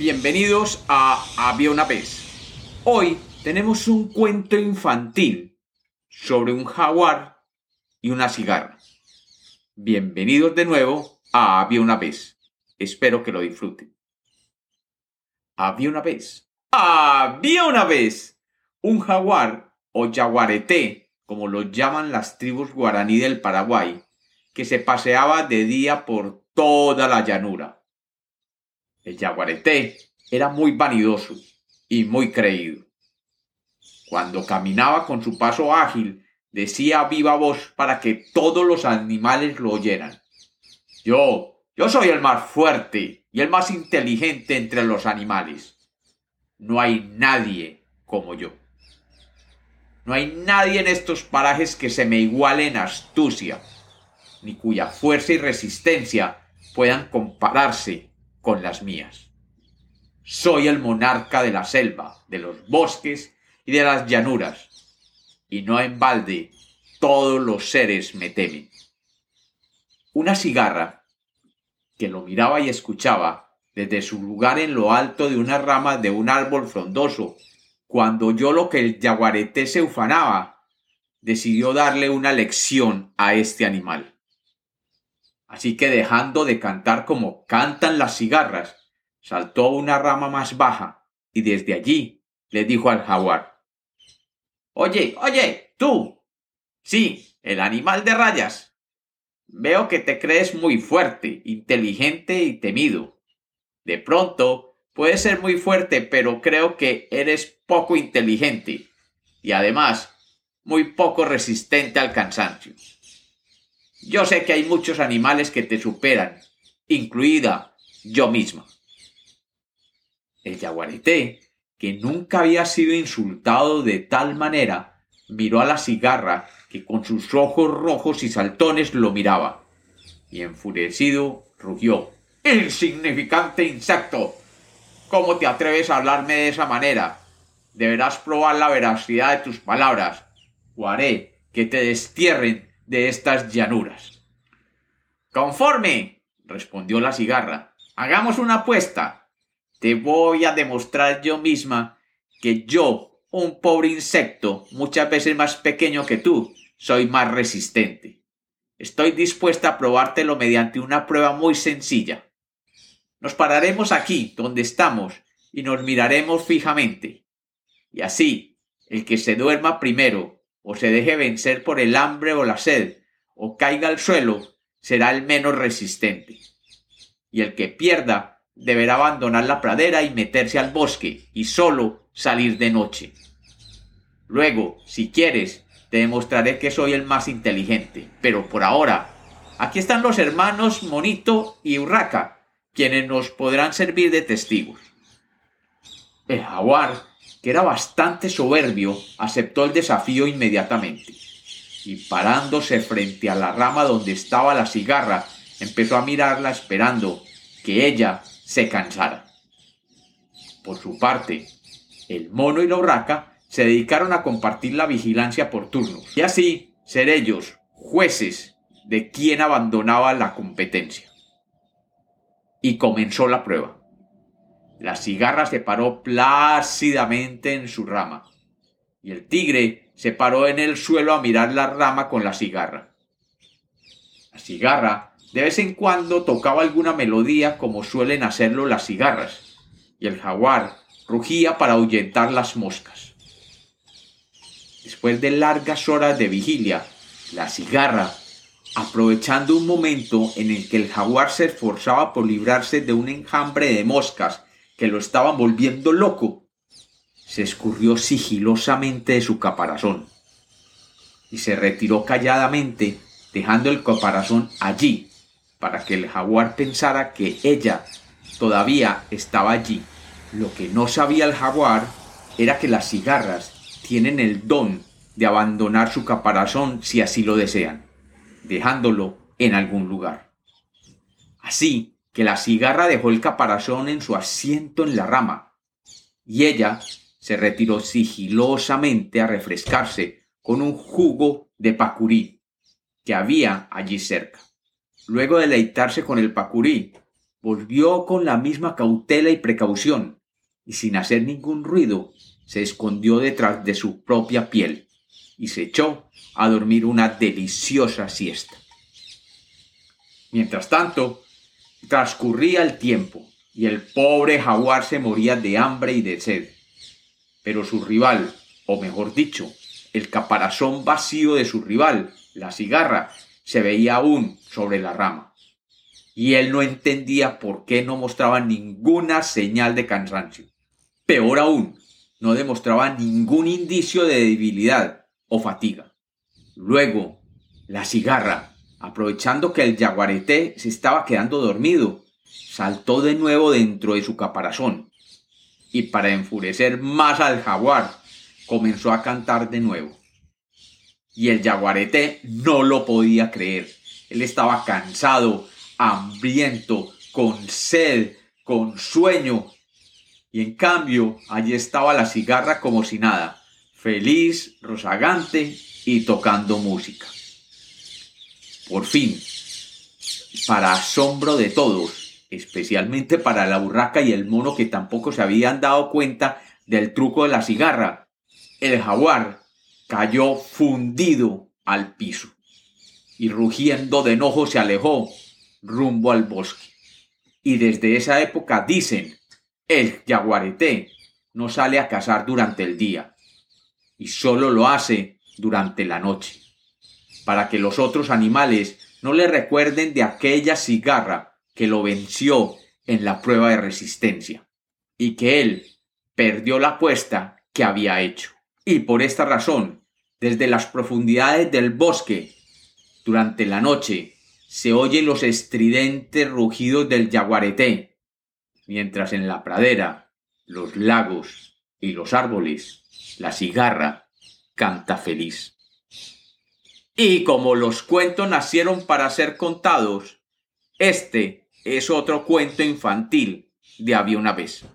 Bienvenidos a Había una vez. Hoy tenemos un cuento infantil sobre un jaguar y una cigarra. Bienvenidos de nuevo a Había una vez. Espero que lo disfruten. Había una vez. Había una vez un jaguar o jaguarete, como lo llaman las tribus guaraní del Paraguay, que se paseaba de día por toda la llanura. El jaguarete era muy vanidoso y muy creído. Cuando caminaba con su paso ágil, decía a viva voz para que todos los animales lo oyeran. Yo, yo soy el más fuerte y el más inteligente entre los animales. No hay nadie como yo. No hay nadie en estos parajes que se me iguale en astucia, ni cuya fuerza y resistencia puedan compararse con las mías. Soy el monarca de la selva, de los bosques y de las llanuras, y no en balde todos los seres me temen. Una cigarra, que lo miraba y escuchaba desde su lugar en lo alto de una rama de un árbol frondoso, cuando oyó lo que el yaguareté se ufanaba, decidió darle una lección a este animal. Así que dejando de cantar como cantan las cigarras, saltó a una rama más baja y desde allí le dijo al jaguar Oye, oye, tú. Sí, el animal de rayas. Veo que te crees muy fuerte, inteligente y temido. De pronto, puedes ser muy fuerte, pero creo que eres poco inteligente y además muy poco resistente al cansancio. Yo sé que hay muchos animales que te superan, incluida yo misma. El yaguareté, que nunca había sido insultado de tal manera, miró a la cigarra que con sus ojos rojos y saltones lo miraba, y enfurecido rugió. ¡Insignificante insecto! ¿Cómo te atreves a hablarme de esa manera? Deberás probar la veracidad de tus palabras, o haré que te destierren de estas llanuras. Conforme, respondió la cigarra. Hagamos una apuesta. Te voy a demostrar yo misma que yo, un pobre insecto, muchas veces más pequeño que tú, soy más resistente. Estoy dispuesta a probártelo mediante una prueba muy sencilla. Nos pararemos aquí, donde estamos, y nos miraremos fijamente. Y así, el que se duerma primero o se deje vencer por el hambre o la sed, o caiga al suelo, será el menos resistente. Y el que pierda deberá abandonar la pradera y meterse al bosque, y solo salir de noche. Luego, si quieres, te demostraré que soy el más inteligente, pero por ahora, aquí están los hermanos Monito y Urraca, quienes nos podrán servir de testigos. El jaguar que era bastante soberbio, aceptó el desafío inmediatamente. Y parándose frente a la rama donde estaba la cigarra, empezó a mirarla esperando que ella se cansara. Por su parte, el mono y la urraca se dedicaron a compartir la vigilancia por turnos, y así ser ellos jueces de quién abandonaba la competencia. Y comenzó la prueba. La cigarra se paró plácidamente en su rama, y el tigre se paró en el suelo a mirar la rama con la cigarra. La cigarra de vez en cuando tocaba alguna melodía como suelen hacerlo las cigarras, y el jaguar rugía para ahuyentar las moscas. Después de largas horas de vigilia, la cigarra, aprovechando un momento en el que el jaguar se esforzaba por librarse de un enjambre de moscas que lo estaban volviendo loco, se escurrió sigilosamente de su caparazón y se retiró calladamente, dejando el caparazón allí, para que el jaguar pensara que ella todavía estaba allí. Lo que no sabía el jaguar era que las cigarras tienen el don de abandonar su caparazón si así lo desean, dejándolo en algún lugar. Así que la cigarra dejó el caparazón en su asiento en la rama, y ella se retiró sigilosamente a refrescarse con un jugo de pacurí que había allí cerca. Luego de deleitarse con el pacurí, volvió con la misma cautela y precaución, y sin hacer ningún ruido, se escondió detrás de su propia piel y se echó a dormir una deliciosa siesta. Mientras tanto, transcurría el tiempo y el pobre jaguar se moría de hambre y de sed. Pero su rival, o mejor dicho, el caparazón vacío de su rival, la cigarra, se veía aún sobre la rama. Y él no entendía por qué no mostraba ninguna señal de cansancio. Peor aún, no demostraba ningún indicio de debilidad o fatiga. Luego, la cigarra, aprovechando que el yaguareté se estaba quedando dormido, saltó de nuevo dentro de su caparazón y para enfurecer más al jaguar, comenzó a cantar de nuevo. Y el yaguareté no lo podía creer. Él estaba cansado, hambriento, con sed, con sueño, y en cambio allí estaba la cigarra como si nada, feliz, rozagante y tocando música. Por fin, para asombro de todos, especialmente para la burraca y el mono que tampoco se habían dado cuenta del truco de la cigarra, el jaguar cayó fundido al piso y rugiendo de enojo se alejó rumbo al bosque. Y desde esa época dicen el yaguareté no sale a cazar durante el día y solo lo hace durante la noche, para que los otros animales no le recuerden de aquella cigarra que lo venció en la prueba de resistencia y que él perdió la apuesta que había hecho. Y por esta razón, desde las profundidades del bosque, durante la noche, se oyen los estridentes rugidos del yaguareté mientras en la pradera, los lagos y los árboles, la cigarra canta feliz. Y como los cuentos nacieron para ser contados, este es otro cuento infantil de había una vez.